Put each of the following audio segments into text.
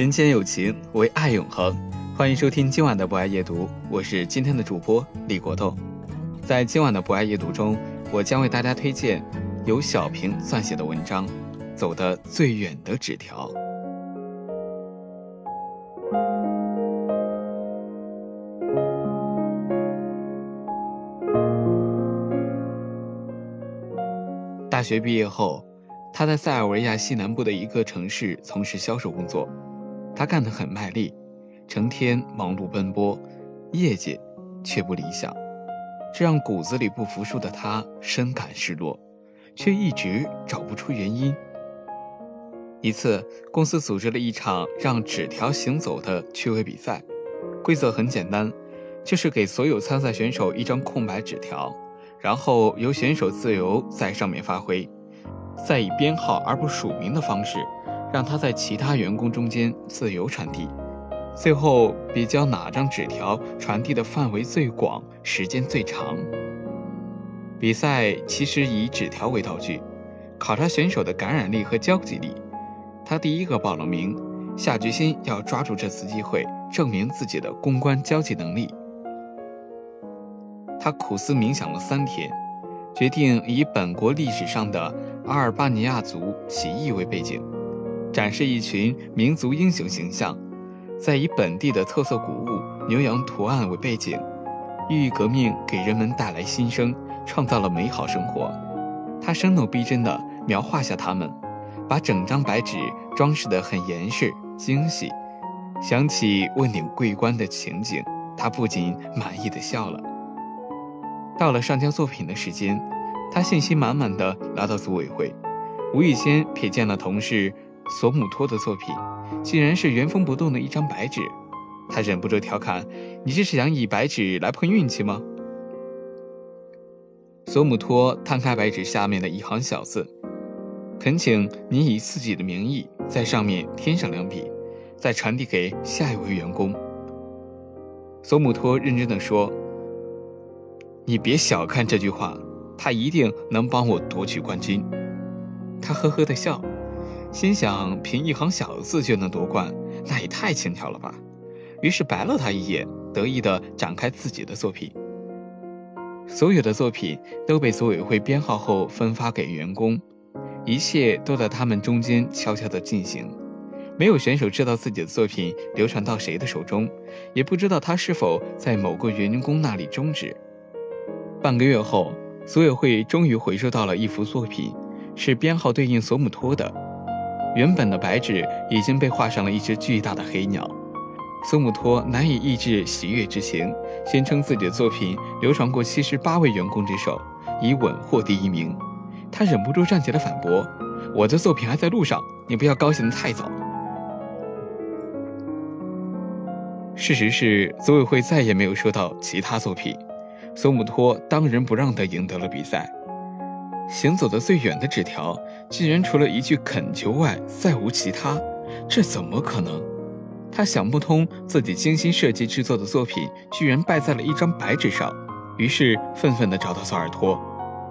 人间有情，唯爱永恒。欢迎收听今晚的博爱夜读，我是今天的主播李国栋。在今晚的博爱夜读中，我将为大家推荐由小平撰写的文章《走得最远的纸条》。大学毕业后，他在塞尔维亚西南部的一个城市从事销售工作，他干得很卖力。成天忙碌奔波，业绩却不理想，这让骨子里不服输的他深感失落，却一直找不出原因。一次，公司组织了一场让纸条行走的趣味比赛，规则很简单，就是给所有参赛选手一张空白纸条，然后由选手自由在上面发挥，再以编号而不署名的方式，让他在其他员工中间自由传递。最后比较哪张纸条传递的范围最广，时间最长。比赛其实以纸条为道具，考察选手的感染力和交际力。他第一个报了名，下决心要抓住这次机会，证明自己的公关交际能力。他苦思冥想了三天，决定以本国历史上的阿尔巴尼亚族起义为背景，展示一群民族英雄形象。再以本地的特色谷物牛羊图案为背景，寓意革命给人们带来新生，创造了美好生活。他生动逼真地描画下他们，把整张白纸装饰得很严实精细。想起问鼎桂冠的情景，他不仅满意的笑了。到了上交作品的时间，他信心满满的来到组委会，无意间瞥见了同事索姆托的作品。竟然是原封不动的一张白纸，他忍不住调侃：“你这是想以白纸来碰运气吗？”索姆托摊开白纸下面的一行小字：“恳请你以自己的名义在上面添上两笔，再传递给下一位员工。”索姆托认真的说：“你别小看这句话，他一定能帮我夺取冠军。”他呵呵的笑。心想，凭一行小字就能夺冠，那也太轻巧了吧！于是白了他一眼，得意地展开自己的作品。所有的作品都被组委会编号后分发给员工，一切都在他们中间悄悄地进行。没有选手知道自己的作品流传到谁的手中，也不知道他是否在某个员工那里终止。半个月后，组委会终于回收到了一幅作品，是编号对应索姆托的。原本的白纸已经被画上了一只巨大的黑鸟，索姆托难以抑制喜悦之情，宣称自己的作品流传过七十八位员工之手，以稳获第一名。他忍不住站起来反驳：“我的作品还在路上，你不要高兴得太早。”事实是，组委会再也没有收到其他作品，索姆托当仁不让地赢得了比赛。行走的最远的纸条，竟然除了一句恳求外再无其他，这怎么可能？他想不通，自己精心设计制作的作品居然败在了一张白纸上，于是愤愤地找到索尔托，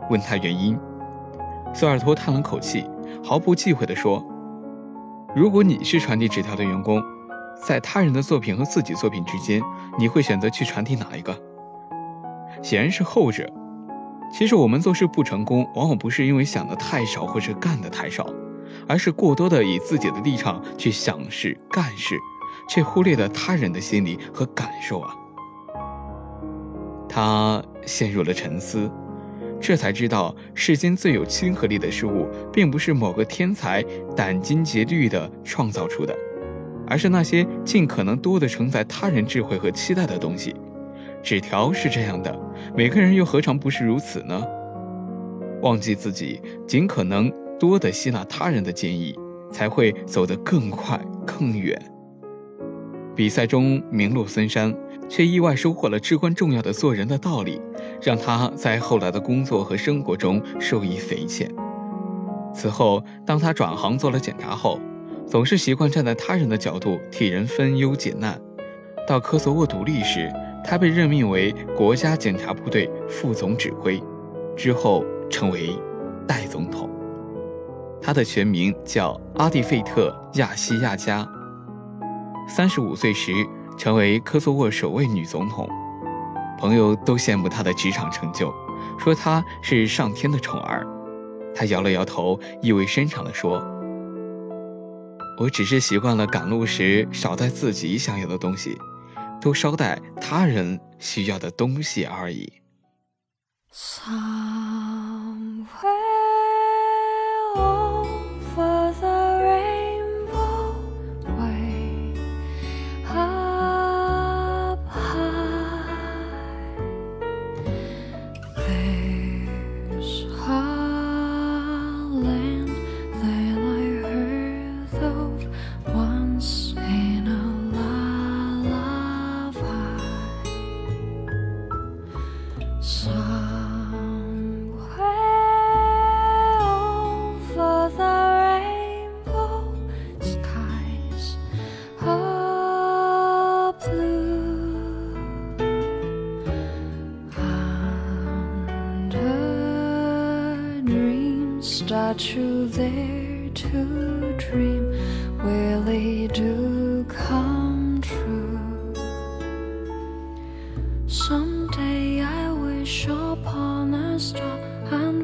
问他原因。索尔托叹了口气，毫不忌讳地说：“如果你是传递纸条的员工，在他人的作品和自己作品之间，你会选择去传递哪一个？显然是后者。”其实我们做事不成功，往往不是因为想的太少或者干的太少，而是过多的以自己的立场去想事干事，却忽略了他人的心理和感受啊。他陷入了沉思，这才知道世间最有亲和力的事物，并不是某个天才殚精竭虑地创造出的，而是那些尽可能多的承载他人智慧和期待的东西。纸条是这样的，每个人又何尝不是如此呢？忘记自己，尽可能多的吸纳他人的建议，才会走得更快更远。比赛中名落孙山，却意外收获了至关重要的做人的道理，让他在后来的工作和生活中受益匪浅。此后，当他转行做了检查后，总是习惯站在他人的角度替人分忧解难。到科索沃独立时，他被任命为国家检察部队副总指挥，之后成为代总统。他的全名叫阿蒂费特亚西亚加。三十五岁时，成为科索沃首位女总统，朋友都羡慕她的职场成就，说她是上天的宠儿。她摇了摇头，意味深长地说：“我只是习惯了赶路时少带自己想要的东西，都捎带他人需要的东西而已。” True there to dream really do come true. Someday I wish upon a star and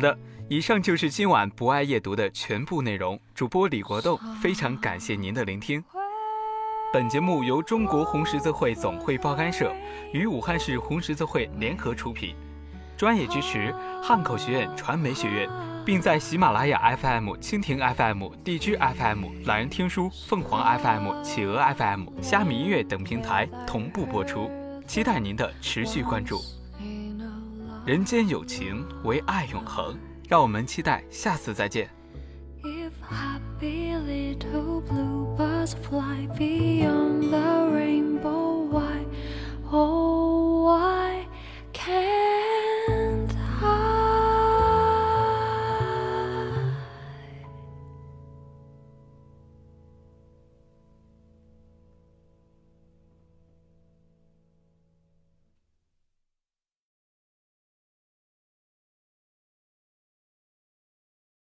好的，以上就是今晚不爱夜读的全部内容。主播李国栋，非常感谢您的聆听。本节目由中国红十字会总会报刊社与武汉市红十字会联合出品，专业支持汉口学院传媒学院。并在喜马拉雅 FM、蜻蜓 FM、地居 FM、懒人听书、凤凰 FM、企鹅 FM、虾米音乐等平台同步播出，期待您的持续关注。人间有情，唯爱永恒，让我们期待下次再见。